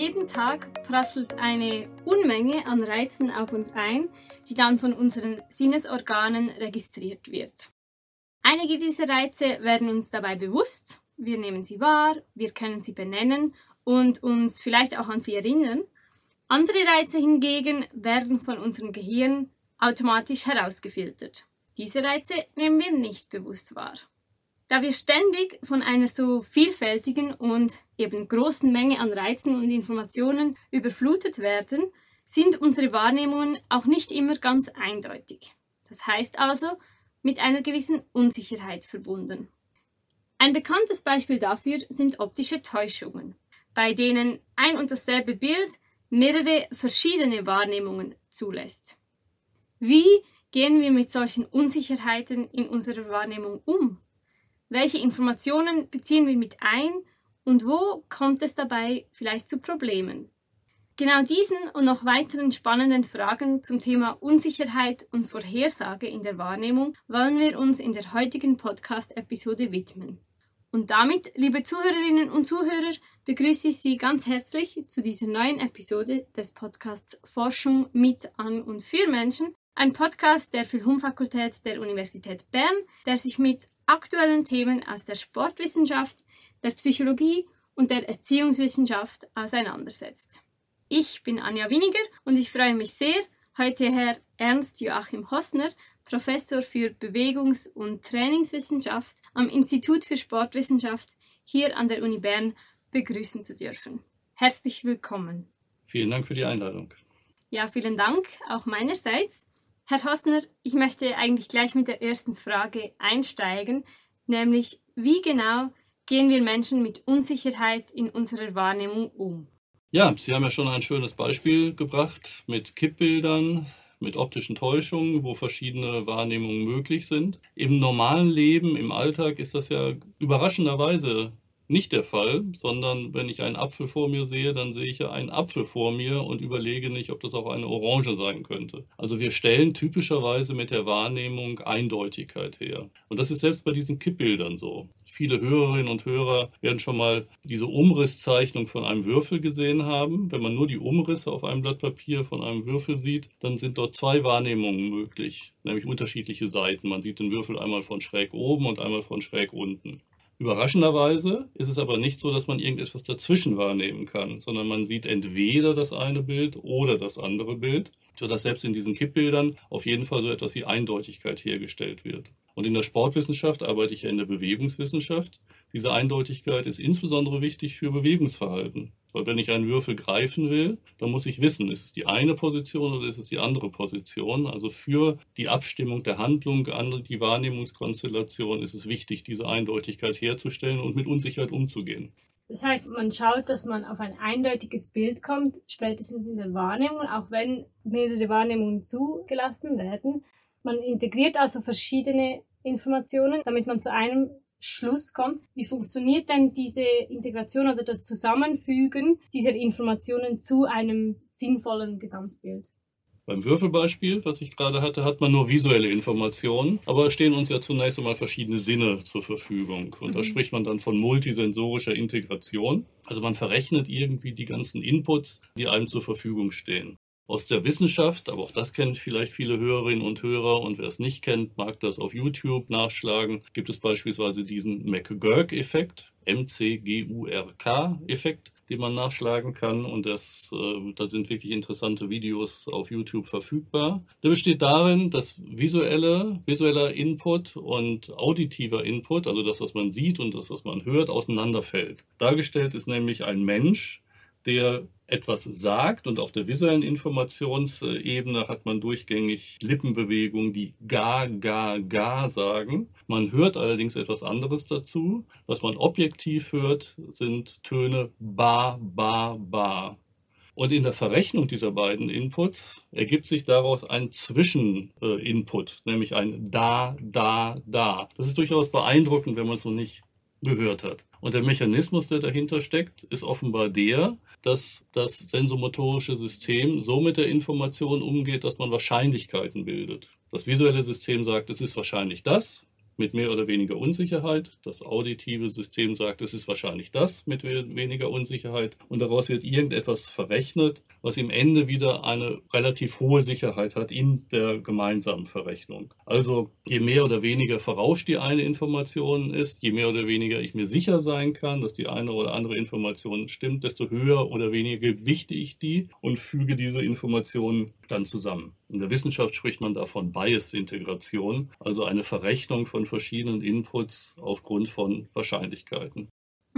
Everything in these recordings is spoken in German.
Jeden Tag prasselt eine Unmenge an Reizen auf uns ein, die dann von unseren Sinnesorganen registriert wird. Einige dieser Reize werden uns dabei bewusst, wir nehmen sie wahr, wir können sie benennen und uns vielleicht auch an sie erinnern. Andere Reize hingegen werden von unserem Gehirn automatisch herausgefiltert. Diese Reize nehmen wir nicht bewusst wahr. Da wir ständig von einer so vielfältigen und eben großen Menge an Reizen und Informationen überflutet werden, sind unsere Wahrnehmungen auch nicht immer ganz eindeutig. Das heißt also, mit einer gewissen Unsicherheit verbunden. Ein bekanntes Beispiel dafür sind optische Täuschungen, bei denen ein und dasselbe Bild mehrere verschiedene Wahrnehmungen zulässt. Wie gehen wir mit solchen Unsicherheiten in unserer Wahrnehmung um? Welche Informationen beziehen wir mit ein und wo kommt es dabei vielleicht zu Problemen? Genau diesen und noch weiteren spannenden Fragen zum Thema Unsicherheit und Vorhersage in der Wahrnehmung wollen wir uns in der heutigen Podcast-Episode widmen. Und damit, liebe Zuhörerinnen und Zuhörer, begrüße ich Sie ganz herzlich zu dieser neuen Episode des Podcasts Forschung mit, an und für Menschen, ein Podcast der Philhum-Fakultät der Universität Bern, der sich mit aktuellen Themen aus der Sportwissenschaft, der Psychologie und der Erziehungswissenschaft auseinandersetzt. Ich bin Anja Winiger und ich freue mich sehr, heute Herr Ernst Joachim Hossner, Professor für Bewegungs- und Trainingswissenschaft am Institut für Sportwissenschaft hier an der Uni Bern begrüßen zu dürfen. Herzlich willkommen. Vielen Dank für die Einladung. Ja, vielen Dank auch meinerseits. Herr Hossner, ich möchte eigentlich gleich mit der ersten Frage einsteigen, nämlich wie genau gehen wir Menschen mit Unsicherheit in unserer Wahrnehmung um? Ja, Sie haben ja schon ein schönes Beispiel gebracht mit Kippbildern, mit optischen Täuschungen, wo verschiedene Wahrnehmungen möglich sind. Im normalen Leben, im Alltag ist das ja überraschenderweise nicht der Fall, sondern wenn ich einen Apfel vor mir sehe, dann sehe ich ja einen Apfel vor mir und überlege nicht, ob das auch eine Orange sein könnte. Also wir stellen typischerweise mit der Wahrnehmung Eindeutigkeit her. Und das ist selbst bei diesen Kippbildern so. Viele Hörerinnen und Hörer werden schon mal diese Umrisszeichnung von einem Würfel gesehen haben. Wenn man nur die Umrisse auf einem Blatt Papier von einem Würfel sieht, dann sind dort zwei Wahrnehmungen möglich, nämlich unterschiedliche Seiten. Man sieht den Würfel einmal von schräg oben und einmal von schräg unten. Überraschenderweise ist es aber nicht so, dass man irgendetwas dazwischen wahrnehmen kann, sondern man sieht entweder das eine Bild oder das andere Bild, sodass selbst in diesen Kippbildern auf jeden Fall so etwas wie Eindeutigkeit hergestellt wird. Und in der Sportwissenschaft arbeite ich ja in der Bewegungswissenschaft. Diese Eindeutigkeit ist insbesondere wichtig für Bewegungsverhalten. Weil wenn ich einen Würfel greifen will, dann muss ich wissen, ist es die eine Position oder ist es die andere Position. Also für die Abstimmung der Handlung an die Wahrnehmungskonstellation ist es wichtig, diese Eindeutigkeit herzustellen und mit Unsicherheit umzugehen. Das heißt, man schaut, dass man auf ein eindeutiges Bild kommt, spätestens in der Wahrnehmung, auch wenn mehrere Wahrnehmungen zugelassen werden. Man integriert also verschiedene Informationen, damit man zu einem Schluss kommt. Wie funktioniert denn diese Integration oder das Zusammenfügen dieser Informationen zu einem sinnvollen Gesamtbild? Beim Würfelbeispiel, was ich gerade hatte, hat man nur visuelle Informationen, aber es stehen uns ja zunächst einmal verschiedene Sinne zur Verfügung. Und mhm. da spricht man dann von multisensorischer Integration. Also man verrechnet irgendwie die ganzen Inputs, die einem zur Verfügung stehen aus der Wissenschaft, aber auch das kennen vielleicht viele Hörerinnen und Hörer und wer es nicht kennt, mag das auf YouTube nachschlagen. Gibt es beispielsweise diesen McGurk-Effekt, M-C-G-U-R-K-Effekt, den man nachschlagen kann und das, äh, da sind wirklich interessante Videos auf YouTube verfügbar. Der besteht darin, dass visuelle, visueller Input und auditiver Input, also das, was man sieht und das, was man hört, auseinanderfällt. Dargestellt ist nämlich ein Mensch, der etwas sagt und auf der visuellen Informationsebene hat man durchgängig Lippenbewegungen, die ga, ga, ga sagen. Man hört allerdings etwas anderes dazu. Was man objektiv hört, sind Töne ba, ba, ba. Und in der Verrechnung dieser beiden Inputs ergibt sich daraus ein Zwischeninput, nämlich ein da, da, da. Das ist durchaus beeindruckend, wenn man es noch nicht gehört hat. Und der Mechanismus, der dahinter steckt, ist offenbar der, dass das sensomotorische System so mit der Information umgeht, dass man Wahrscheinlichkeiten bildet. Das visuelle System sagt, es ist wahrscheinlich das. Mit mehr oder weniger Unsicherheit. Das auditive System sagt, es ist wahrscheinlich das mit weniger Unsicherheit. Und daraus wird irgendetwas verrechnet, was im Ende wieder eine relativ hohe Sicherheit hat in der gemeinsamen Verrechnung. Also je mehr oder weniger verrauscht die eine Information ist, je mehr oder weniger ich mir sicher sein kann, dass die eine oder andere Information stimmt, desto höher oder weniger gewichte ich die und füge diese Informationen dann zusammen. In der Wissenschaft spricht man davon Bias-Integration, also eine Verrechnung von verschiedenen Inputs aufgrund von Wahrscheinlichkeiten.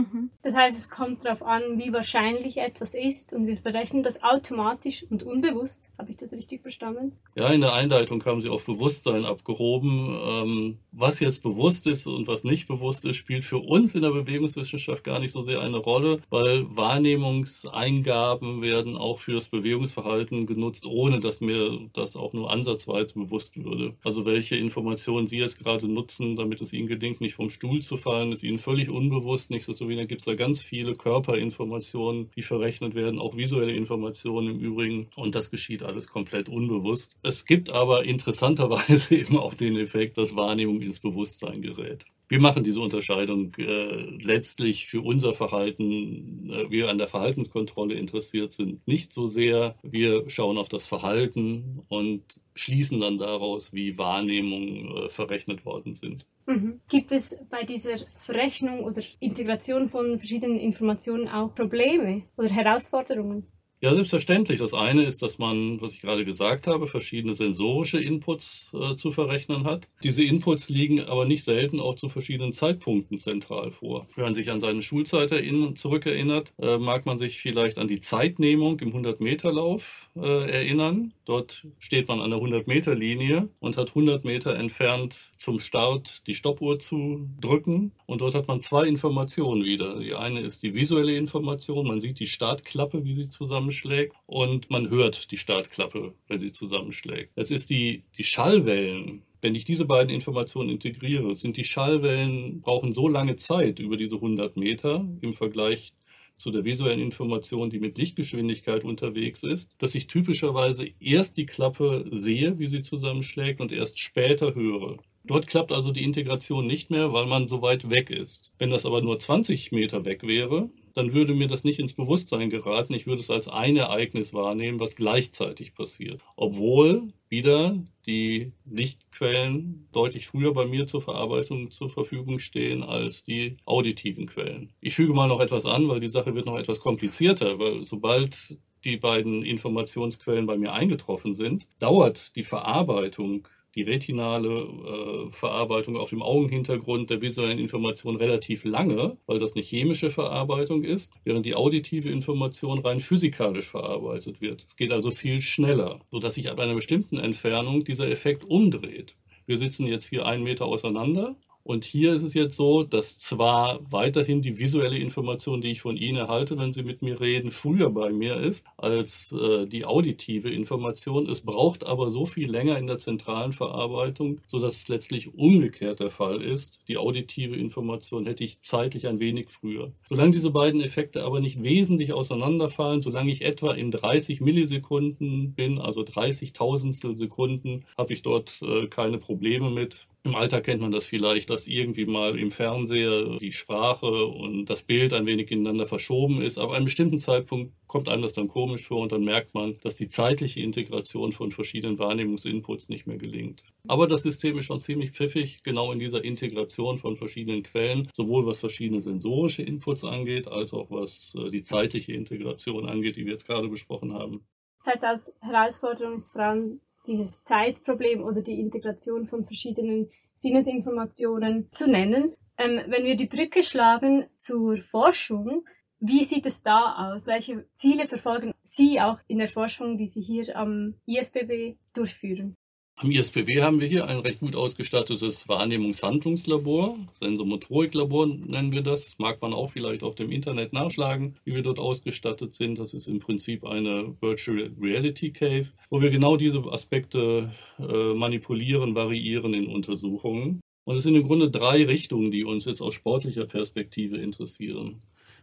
Mhm. Das heißt, es kommt darauf an, wie wahrscheinlich etwas ist und wir berechnen das automatisch und unbewusst. Habe ich das richtig verstanden? Ja, in der Einleitung haben Sie auf Bewusstsein abgehoben. Ähm, was jetzt bewusst ist und was nicht bewusst ist, spielt für uns in der Bewegungswissenschaft gar nicht so sehr eine Rolle, weil Wahrnehmungseingaben werden auch fürs Bewegungsverhalten genutzt, ohne dass mir das auch nur ansatzweise bewusst würde. Also welche Informationen Sie jetzt gerade nutzen, damit es Ihnen gelingt, nicht vom Stuhl zu fallen, ist Ihnen völlig unbewusst, nichtsdestotrotz Slowenien gibt es da ganz viele Körperinformationen, die verrechnet werden, auch visuelle Informationen im Übrigen. Und das geschieht alles komplett unbewusst. Es gibt aber interessanterweise eben auch den Effekt, dass Wahrnehmung ins Bewusstsein gerät. Wir machen diese Unterscheidung äh, letztlich für unser Verhalten, äh, wir an der Verhaltenskontrolle interessiert sind, nicht so sehr. Wir schauen auf das Verhalten und schließen dann daraus, wie Wahrnehmungen äh, verrechnet worden sind. Mhm. Gibt es bei dieser Verrechnung oder Integration von verschiedenen Informationen auch Probleme oder Herausforderungen? Ja, selbstverständlich. Das eine ist, dass man, was ich gerade gesagt habe, verschiedene sensorische Inputs äh, zu verrechnen hat. Diese Inputs liegen aber nicht selten auch zu verschiedenen Zeitpunkten zentral vor. Wenn man sich an seine Schulzeit zurückerinnert, äh, mag man sich vielleicht an die Zeitnehmung im 100-Meter-Lauf äh, erinnern. Dort steht man an der 100-Meter-Linie und hat 100 Meter entfernt zum Start die Stoppuhr zu drücken. Und dort hat man zwei Informationen wieder. Die eine ist die visuelle Information. Man sieht die Startklappe, wie sie zusammen zusammenschlägt und man hört die Startklappe, wenn sie zusammenschlägt. Jetzt ist die, die Schallwellen, wenn ich diese beiden Informationen integriere, sind die Schallwellen, brauchen so lange Zeit über diese 100 Meter im Vergleich zu der visuellen Information, die mit Lichtgeschwindigkeit unterwegs ist, dass ich typischerweise erst die Klappe sehe, wie sie zusammenschlägt und erst später höre. Dort klappt also die Integration nicht mehr, weil man so weit weg ist. Wenn das aber nur 20 Meter weg wäre, dann würde mir das nicht ins Bewusstsein geraten. Ich würde es als ein Ereignis wahrnehmen, was gleichzeitig passiert. Obwohl wieder die Lichtquellen deutlich früher bei mir zur Verarbeitung zur Verfügung stehen als die auditiven Quellen. Ich füge mal noch etwas an, weil die Sache wird noch etwas komplizierter, weil sobald die beiden Informationsquellen bei mir eingetroffen sind, dauert die Verarbeitung die retinale äh, Verarbeitung auf dem Augenhintergrund der visuellen Information relativ lange, weil das eine chemische Verarbeitung ist, während die auditive Information rein physikalisch verarbeitet wird. Es geht also viel schneller, sodass sich ab einer bestimmten Entfernung dieser Effekt umdreht. Wir sitzen jetzt hier einen Meter auseinander und hier ist es jetzt so, dass zwar weiterhin die visuelle Information, die ich von Ihnen erhalte, wenn Sie mit mir reden, früher bei mir ist als äh, die auditive Information. Es braucht aber so viel länger in der zentralen Verarbeitung, sodass es letztlich umgekehrt der Fall ist. Die auditive Information hätte ich zeitlich ein wenig früher. Solange diese beiden Effekte aber nicht wesentlich auseinanderfallen, solange ich etwa in 30 Millisekunden bin, also 30 Tausendstel Sekunden, habe ich dort äh, keine Probleme mit. Im Alter kennt man das vielleicht, dass irgendwie mal im Fernseher die Sprache und das Bild ein wenig ineinander verschoben ist. Aber an einem bestimmten Zeitpunkt kommt einem das dann komisch vor und dann merkt man, dass die zeitliche Integration von verschiedenen Wahrnehmungsinputs nicht mehr gelingt. Aber das System ist schon ziemlich pfiffig, genau in dieser Integration von verschiedenen Quellen, sowohl was verschiedene sensorische Inputs angeht, als auch was äh, die zeitliche Integration angeht, die wir jetzt gerade besprochen haben. Das heißt, als Herausforderung ist vor allem dieses Zeitproblem oder die Integration von verschiedenen Sinnesinformationen zu nennen. Ähm, wenn wir die Brücke schlagen zur Forschung, wie sieht es da aus? Welche Ziele verfolgen Sie auch in der Forschung, die Sie hier am ISBB durchführen? Am ISBW haben wir hier ein recht gut ausgestattetes Wahrnehmungshandlungslabor, Sensomotoriklabor nennen wir das. Mag man auch vielleicht auf dem Internet nachschlagen, wie wir dort ausgestattet sind. Das ist im Prinzip eine Virtual Reality Cave, wo wir genau diese Aspekte äh, manipulieren, variieren in Untersuchungen. Und es sind im Grunde drei Richtungen, die uns jetzt aus sportlicher Perspektive interessieren.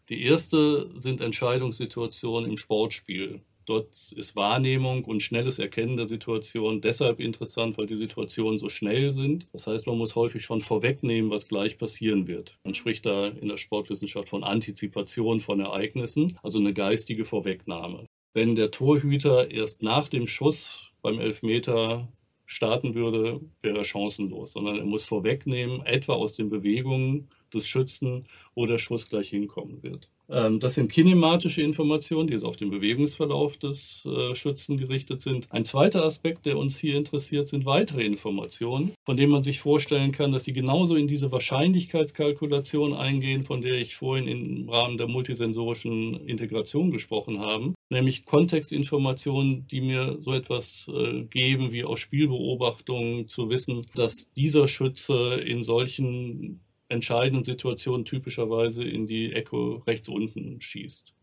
Die erste sind Entscheidungssituationen im Sportspiel. Dort ist Wahrnehmung und schnelles Erkennen der Situation deshalb interessant, weil die Situationen so schnell sind. Das heißt, man muss häufig schon vorwegnehmen, was gleich passieren wird. Man spricht da in der Sportwissenschaft von Antizipation von Ereignissen, also eine geistige Vorwegnahme. Wenn der Torhüter erst nach dem Schuss beim Elfmeter starten würde, wäre er chancenlos, sondern er muss vorwegnehmen, etwa aus den Bewegungen des Schützen, wo der Schuss gleich hinkommen wird. Ähm, das sind kinematische Informationen, die auf den Bewegungsverlauf des äh, Schützen gerichtet sind. Ein zweiter Aspekt, der uns hier interessiert, sind weitere Informationen, von denen man sich vorstellen kann, dass sie genauso in diese Wahrscheinlichkeitskalkulation eingehen, von der ich vorhin im Rahmen der multisensorischen Integration gesprochen habe, nämlich Kontextinformationen, die mir so etwas äh, geben, wie aus Spielbeobachtungen zu wissen, dass dieser Schütze in solchen entscheidenden Situationen typischerweise in die Ecke rechts unten schießt.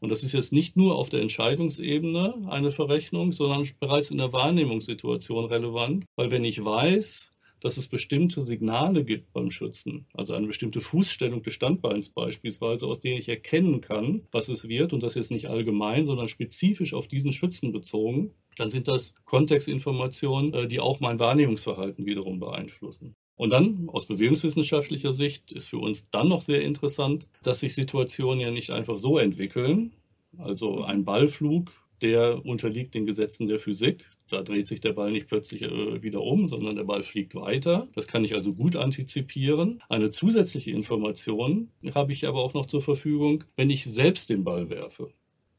Und das ist jetzt nicht nur auf der Entscheidungsebene eine Verrechnung, sondern bereits in der Wahrnehmungssituation relevant, weil wenn ich weiß, dass es bestimmte Signale gibt beim Schützen, also eine bestimmte Fußstellung des Standbeins beispielsweise, aus denen ich erkennen kann, was es wird, und das jetzt nicht allgemein, sondern spezifisch auf diesen Schützen bezogen, dann sind das Kontextinformationen, äh, die auch mein Wahrnehmungsverhalten wiederum beeinflussen. Und dann aus bewegungswissenschaftlicher Sicht ist für uns dann noch sehr interessant, dass sich Situationen ja nicht einfach so entwickeln. Also ein Ballflug, der unterliegt den Gesetzen der Physik. Da dreht sich der Ball nicht plötzlich äh, wieder um, sondern der Ball fliegt weiter. Das kann ich also gut antizipieren. Eine zusätzliche Information habe ich aber auch noch zur Verfügung, wenn ich selbst den Ball werfe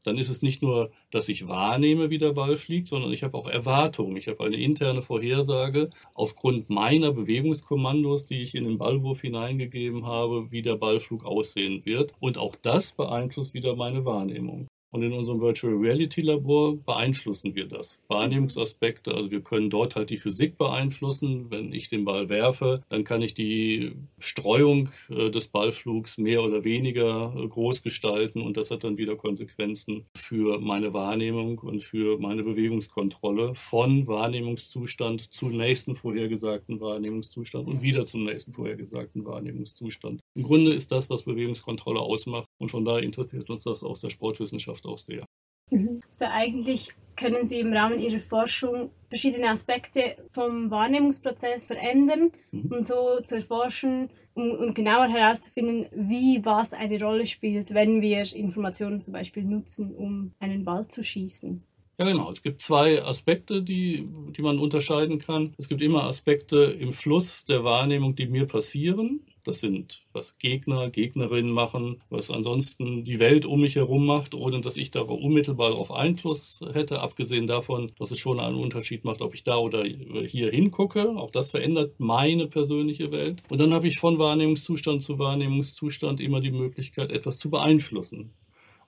dann ist es nicht nur, dass ich wahrnehme, wie der Ball fliegt, sondern ich habe auch Erwartungen. Ich habe eine interne Vorhersage aufgrund meiner Bewegungskommandos, die ich in den Ballwurf hineingegeben habe, wie der Ballflug aussehen wird. Und auch das beeinflusst wieder meine Wahrnehmung. Und in unserem Virtual Reality Labor beeinflussen wir das. Wahrnehmungsaspekte, also wir können dort halt die Physik beeinflussen. Wenn ich den Ball werfe, dann kann ich die Streuung äh, des Ballflugs mehr oder weniger äh, groß gestalten und das hat dann wieder Konsequenzen für meine Wahrnehmung und für meine Bewegungskontrolle von Wahrnehmungszustand zum nächsten vorhergesagten Wahrnehmungszustand und wieder zum nächsten vorhergesagten Wahrnehmungszustand. Im Grunde ist das, was Bewegungskontrolle ausmacht und von daher interessiert uns das aus der Sportwissenschaft Auch sehr. Mhm. So eigentlich können Sie im Rahmen Ihrer Forschung verschiedene Aspekte vom Wahrnehmungsprozess verändern mhm. und so zu erforschen um, um genauer herauszufinden, wie was eine Rolle spielt, wenn wir Informationen zum Beispiel nutzen, um einen Ball zu schießen. Ja, genau. Es gibt zwei Aspekte, die, die man unterscheiden kann. Es gibt immer Aspekte im Fluss der Wahrnehmung, die mir passieren. Das sind, was Gegner, Gegnerinnen machen, was ansonsten die Welt um mich herum macht, ohne dass ich da unmittelbar darauf Einfluss hätte. Abgesehen davon, dass es schon einen Unterschied macht, ob ich da oder hier hingucke. Auch das verändert meine persönliche Welt. Und dann habe ich von Wahrnehmungszustand zu Wahrnehmungszustand immer die Möglichkeit, etwas zu beeinflussen.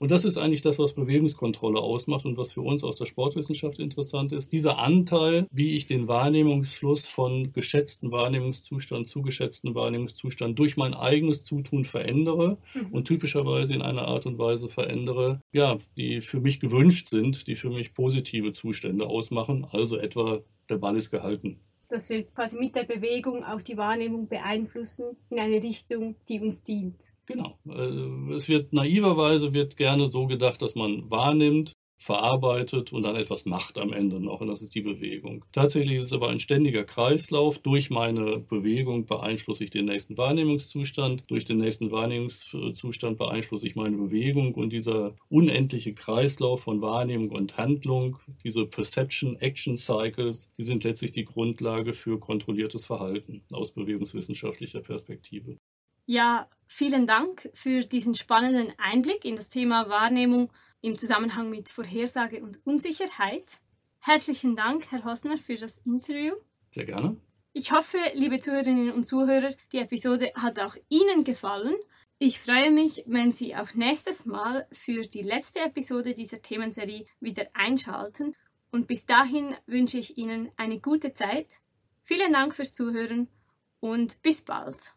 Und das ist eigentlich das, was Bewegungskontrolle ausmacht und was für uns aus der Sportwissenschaft interessant ist. Dieser Anteil, wie ich den Wahrnehmungsfluss von geschätzten Wahrnehmungszustand zu geschätzten Wahrnehmungszustand durch mein eigenes Zutun verändere mhm. und typischerweise in einer Art und Weise verändere, ja, die für mich gewünscht sind, die für mich positive Zustände ausmachen. Also etwa der Ball ist gehalten dass wir quasi mit der Bewegung auch die Wahrnehmung beeinflussen in eine Richtung, die uns dient. Genau. Äh, es wird naiverweise wird gerne so gedacht, dass man wahrnimmt, verarbeitet und dann etwas macht am Ende noch. Und das ist die Bewegung. Tatsächlich ist es aber ein ständiger Kreislauf. Durch meine Bewegung beeinflusse ich den nächsten Wahrnehmungszustand. Durch den nächsten Wahrnehmungszustand beeinflusse ich meine Bewegung. Und dieser unendliche Kreislauf von Wahrnehmung und Handlung, diese Perception Action Cycles, die sind letztlich die Grundlage für kontrolliertes Verhalten aus bewegungswissenschaftlicher Perspektive. Ja, vielen Dank für diesen spannenden Einblick in das Thema Wahrnehmung im Zusammenhang mit Vorhersage und Unsicherheit. Herzlichen Dank, Herr Hosner, für das Interview. Sehr gerne. Ich hoffe, liebe Zuhörerinnen und Zuhörer, die Episode hat auch Ihnen gefallen. Ich freue mich, wenn Sie auch nächstes Mal für die letzte Episode dieser Themenserie wieder einschalten. Und bis dahin wünsche ich Ihnen eine gute Zeit. Vielen Dank fürs Zuhören und bis bald.